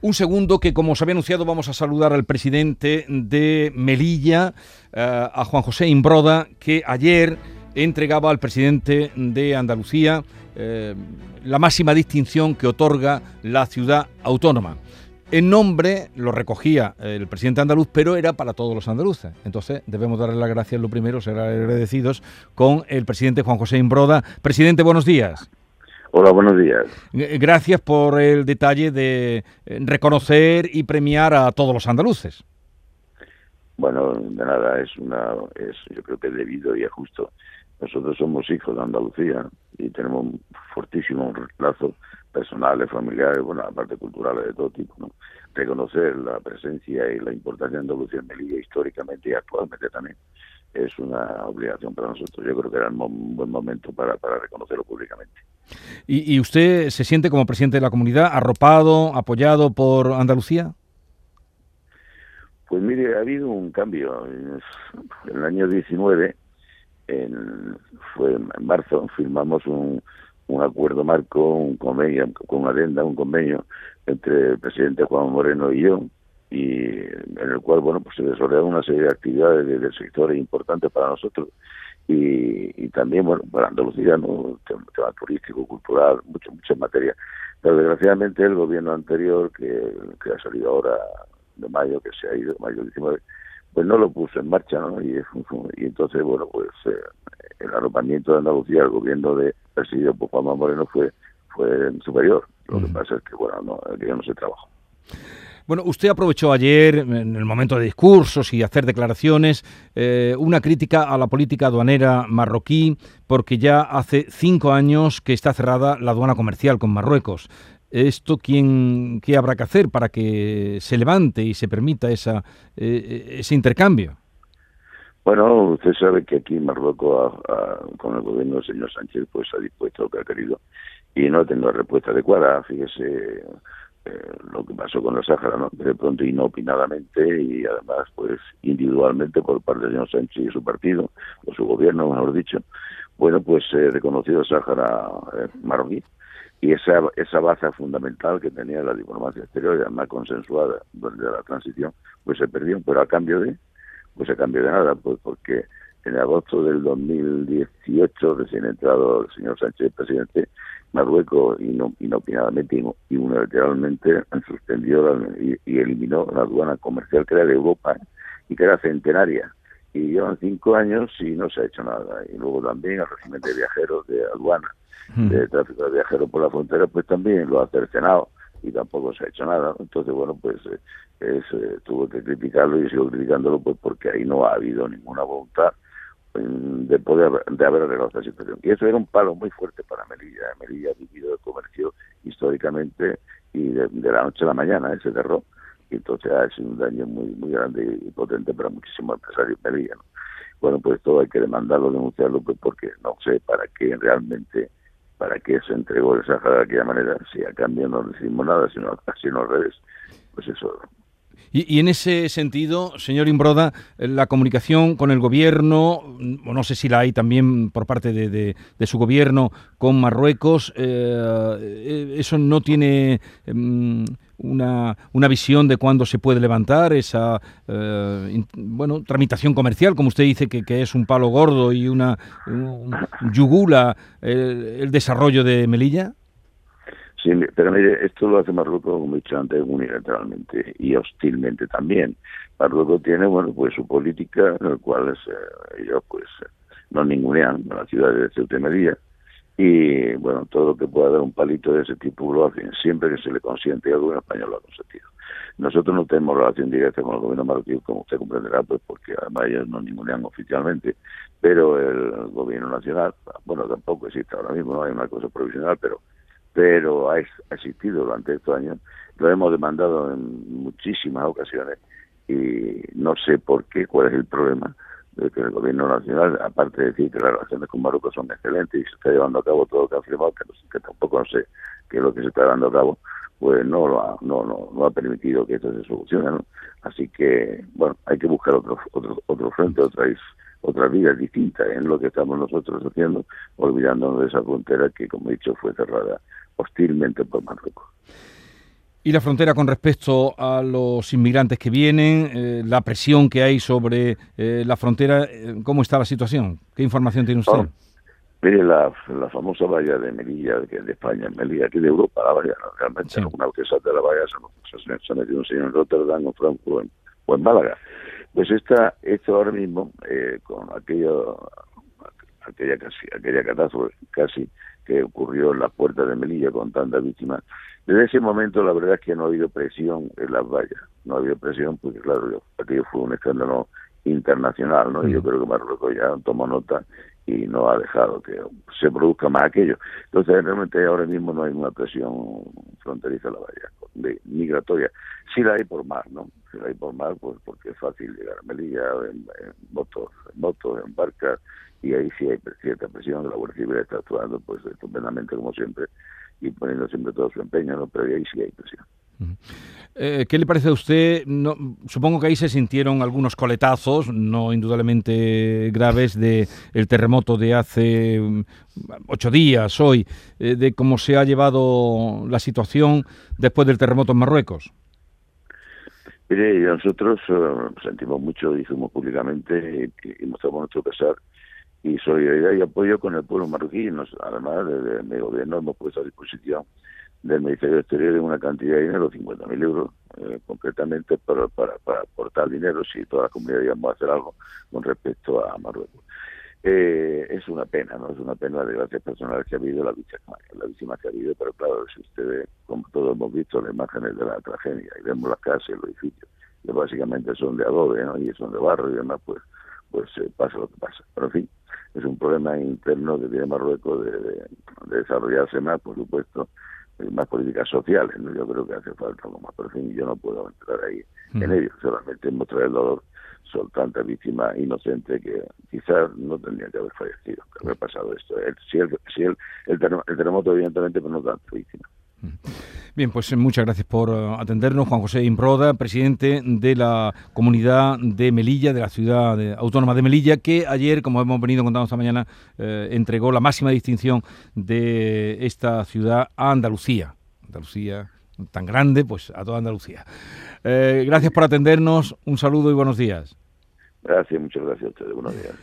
Un segundo que, como os había anunciado, vamos a saludar al presidente de Melilla, eh, a Juan José Imbroda, que ayer entregaba al presidente de Andalucía eh, la máxima distinción que otorga la ciudad autónoma. En nombre lo recogía el presidente andaluz, pero era para todos los andaluces. Entonces debemos darle las gracias lo primero, ser agradecidos con el presidente Juan José Imbroda. Presidente, buenos días. Hola, buenos días. Gracias por el detalle de eh, reconocer y premiar a todos los andaluces. Bueno, de nada, es una, es, yo creo que es debido y es justo. Nosotros somos hijos de Andalucía y tenemos un fortísimo lazo personales, familiares, bueno, aparte culturales de todo tipo, ¿no? Reconocer la presencia y la importancia de Andalucía en Melilla históricamente y actualmente también es una obligación para nosotros. Yo creo que era un buen momento para, para reconocerlo públicamente. ¿Y, usted se siente como presidente de la comunidad arropado, apoyado por Andalucía? Pues mire, ha habido un cambio. En el año 19, en, fue en marzo, firmamos un, un acuerdo marco, un convenio, con una adenda, un convenio entre el presidente Juan Moreno y yo, y en el cual, bueno, pues se desarrollaron una serie de actividades del sector importantes para nosotros y, también, bueno, para Andalucía, ¿no? tema, turístico, cultural, mucho, muchas materias. Pero desgraciadamente el gobierno anterior, que, que ha salido ahora de mayo, que se ha ido, mayo 19, pues no lo puso en marcha, ¿no? Y, y entonces, bueno, pues eh, el arropamiento de Andalucía, el gobierno de presidido por Juan Moreno fue, fue superior. Lo que pasa es que, bueno, no, ya no se trabajó. Bueno, usted aprovechó ayer, en el momento de discursos y hacer declaraciones, eh, una crítica a la política aduanera marroquí, porque ya hace cinco años que está cerrada la aduana comercial con Marruecos. ¿Esto quién, qué habrá que hacer para que se levante y se permita esa, eh, ese intercambio? Bueno, usted sabe que aquí Marruecos, con el gobierno del señor Sánchez, pues ha dispuesto lo que ha querido y no ha tenido respuesta adecuada. Fíjese, eh, lo que pasó con los Sáhara, ¿no? de pronto inopinadamente y además pues individualmente por parte del señor Sánchez y su partido, o su gobierno, mejor dicho, bueno, pues eh, reconocido Sáhara eh, marroquí y esa, esa base fundamental que tenía la diplomacia exterior y además consensuada durante la transición, pues se perdió, pero a cambio de, pues a cambio de nada, pues porque en agosto del 2018, recién entrado el señor Sánchez, presidente, Marruecos inopinadamente y unilateralmente suspendió y, eliminó la aduana comercial que era de Europa y que era centenaria. Y llevan cinco años y no se ha hecho nada. Y luego también el régimen de viajeros de aduana, de tráfico de viajeros por la frontera, pues también lo ha cercenado y tampoco se ha hecho nada. Entonces, bueno, pues eh, es, eh, tuvo que criticarlo y sigo criticándolo pues porque ahí no ha habido ninguna voluntad de poder de haber arreglado esta situación. Y eso era un palo muy fuerte para Melilla. Melilla ha vivido el comercio históricamente y de, la noche a la mañana ese terror. Y entonces ha sido un daño muy muy grande y potente para muchísimos empresarios de Melilla. Bueno, pues todo hay que demandarlo, denunciarlo, pues porque no sé para qué realmente, para qué se entregó el Sahara de aquella manera. Si a cambio no recibimos nada, sino, sino al revés, pues eso y, en ese sentido, señor Imbroda, la comunicación con el gobierno, no sé si la hay también por parte de, su gobierno con Marruecos, eh, eso no tiene mm, una, una, visión de cuándo se puede levantar esa eh, bueno tramitación comercial, como usted dice que, es un palo gordo y una yugula el desarrollo de Melilla. Sí, pero mire, esto lo hace Marruecos, como he dicho antes, unilateralmente y hostilmente también. Marruecos tiene, bueno, pues su política, en la cual eh, ellos, pues, no ningunean a la ciudad de Ceuta y Melilla. Y, bueno, todo lo que pueda dar un palito de ese tipo lo hacen, siempre que se le consiente, y el gobierno español lo ha consentido. Nosotros no tenemos relación directa con el gobierno marroquí, como usted comprenderá, pues porque además ellos no ningunean oficialmente, pero el gobierno nacional, bueno, tampoco existe ahora mismo, no hay una cosa provisional, pero pero ha existido durante estos años. Lo hemos demandado en muchísimas ocasiones y no sé por qué, cuál es el problema de que el gobierno nacional, aparte de decir que las relaciones con Marruecos son excelentes y se está llevando a cabo todo lo que ha firmado, que, tampoco sé qué es lo que se está llevando a cabo, pues no lo ha, no, no, no ha permitido que esto se solucione. Así que, bueno, hay que buscar otro, otro, otro frente, otra otra vida distinta en lo que estamos nosotros haciendo, olvidándonos de esa frontera que, como he dicho, fue cerrada hostilmente por Marruecos. Y la frontera con respecto a los inmigrantes que vienen, eh, la presión que hay sobre eh, la frontera, eh, ¿cómo está la situación? ¿Qué información tiene usted? Oh, mire, la, la, famosa valla de Melilla, que es de España, Melilla, aquí de Europa, la valla, realmente sí. una vez que salta la valla se, se, ha metido un señor en Rotterdam o Frankfurt en, o en Málaga. Pues esta, esto ahora mismo, eh, con aquello, aquella casi, aquella catástrofe casi que ocurrió en las puertas de Melilla con tantas víctimas, desde ese momento la verdad es que no ha habido presión en las vallas, no ha habido presión porque claro, aquello fue un escándalo internacional, ¿no? Y yo creo que Marruecos ya tomó nota y no ha dejado que se produzca más aquello. Entonces, realmente ahora mismo no hay una presión fronteriza en la valla, migratoria. Sí la hay por mar, ¿no? Sí la hay por mar, pues porque es fácil llegar a Melilla en, en motos, en motos, en barcas, y ahí sí hay cierta presión. La Guardia Civil está actuando, pues, estupendamente, como siempre, y poniendo siempre todo su empeño, ¿no? Pero ahí sí hay presión. Eh, ¿Qué le parece a usted? Supongo que ahí se sintieron algunos coletazos, no indudablemente graves, de el terremoto de hace mm, ocho días, hoy, eh, de cómo se ha llevado la situación después del terremoto en Marruecos. Mire, nosotros uh, sentimos mucho, dijimos públicamente y mostramos nuestro pesar y solidaridad y apoyo con el pueblo marroquí. Nos, además, desde mi gobierno hemos puesto a disposición del Ministerio Exterior en una cantidad de dinero, 50.000 euros, eh, concretamente para, para, para aportar dinero si toda la comunidad a hacer algo con respecto a Marruecos. Eh, es una pena, ¿no? Es una pena de gracias personales que ha habido, la víctima, la víctima que ha habido, pero claro, si ustedes, como todos hemos visto, las imágenes de la tragedia y vemos las casas y los edificios, que básicamente son de adobe, ¿no? Y son de barro y demás, pues pues eh, pasa lo que pasa. Pero en fin, es un problema interno que tiene Marruecos de, de, de desarrollarse más, por supuesto, más políticas sociales, ¿no? Yo creo que hace falta algo más, pero en fin, yo no puedo entrar ahí mm. en ello, solamente mostrar el dolor son tantas víctimas inocentes que quizás no tendrían que haber fallecido, que haber pasado esto. El, si el, si el, el, terremoto, evidentemente, pero no tantas víctimas. Bien, pues muchas gracias por atendernos. Juan José Imbroda, presidente de la comunidad de Melilla, de la ciudad autónoma de Melilla, que ayer, como hemos venido contando esta mañana, eh, entregó la máxima distinción de esta ciudad a Andalucía. Andalucía tan grande, pues a toda Andalucía. Eh, gracias por atendernos, un saludo y buenos días. Gracias, muchas gracias a ustedes, buenos días.